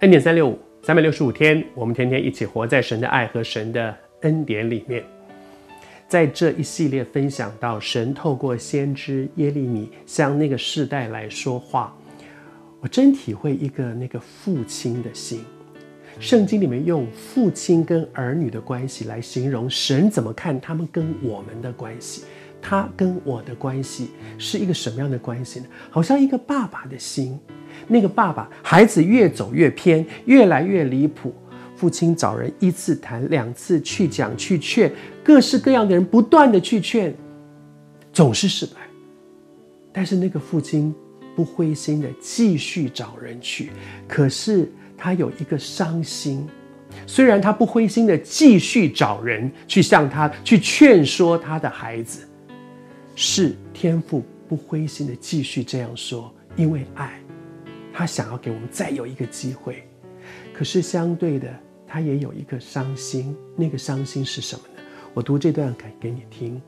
恩典三六五，三百六十五天，我们天天一起活在神的爱和神的恩典里面。在这一系列分享到神透过先知耶利米向那个世代来说话，我真体会一个那个父亲的心。圣经里面用父亲跟儿女的关系来形容神怎么看他们跟我们的关系。他跟我的关系是一个什么样的关系呢？好像一个爸爸的心。那个爸爸，孩子越走越偏，越来越离谱。父亲找人一次谈，两次去讲去劝，各式各样的人不断的去劝，总是失败。但是那个父亲不灰心的继续找人去，可是他有一个伤心。虽然他不灰心的继续找人去向他去劝说他的孩子，是天父不灰心的继续这样说，因为爱。他想要给我们再有一个机会，可是相对的，他也有一个伤心。那个伤心是什么呢？我读这段给给你听。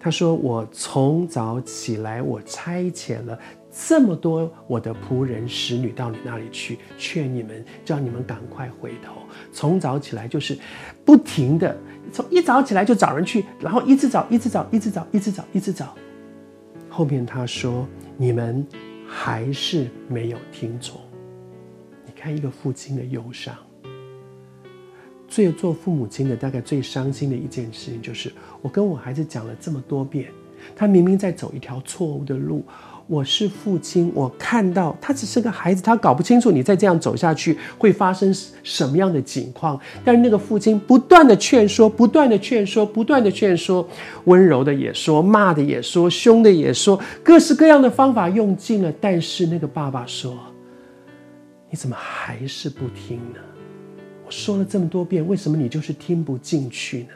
他说：“我从早起来，我差遣了这么多我的仆人使女到你那里去，劝你们，叫你们赶快回头。从早起来就是不停的，从一早起来就找人去，然后一直找，一直找，一直找，一直找，一直找。后面他说：你们。”还是没有听从。你看一个父亲的忧伤，最做父母亲的大概最伤心的一件事情就是，我跟我孩子讲了这么多遍，他明明在走一条错误的路。我是父亲，我看到他只是个孩子，他搞不清楚你再这样走下去会发生什么样的情况。但是那个父亲不断的劝说，不断的劝说，不断的劝说，温柔的也说，骂的也说，凶的也说，各式各样的方法用尽了。但是那个爸爸说：“你怎么还是不听呢？我说了这么多遍，为什么你就是听不进去呢？”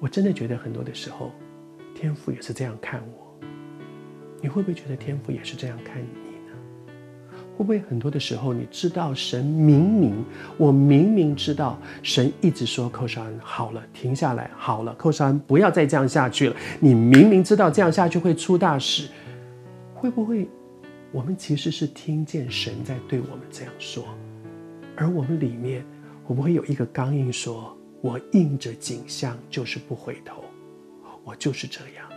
我真的觉得很多的时候，天父也是这样看我。你会不会觉得天父也是这样看你呢？会不会很多的时候，你知道神明明，我明明知道神一直说寇绍恩好了，停下来好了，寇绍恩不要再这样下去了。你明明知道这样下去会出大事，会不会我们其实是听见神在对我们这样说，而我们里面会不会有一个刚硬说，我应着景象就是不回头，我就是这样。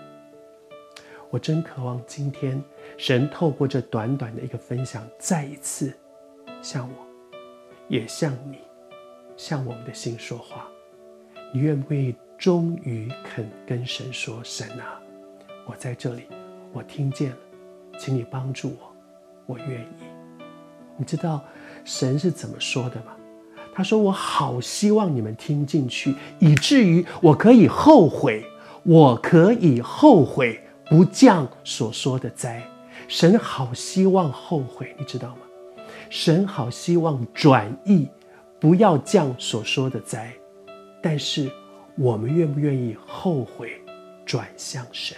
我真渴望今天神透过这短短的一个分享，再一次向我，也向你，向我们的心说话。你愿不愿意终于肯跟神说：“神啊，我在这里，我听见了，请你帮助我，我愿意。”你知道神是怎么说的吗？他说：“我好希望你们听进去，以至于我可以后悔，我可以后悔。”不降所说的灾，神好希望后悔，你知道吗？神好希望转意，不要降所说的灾，但是我们愿不愿意后悔，转向神？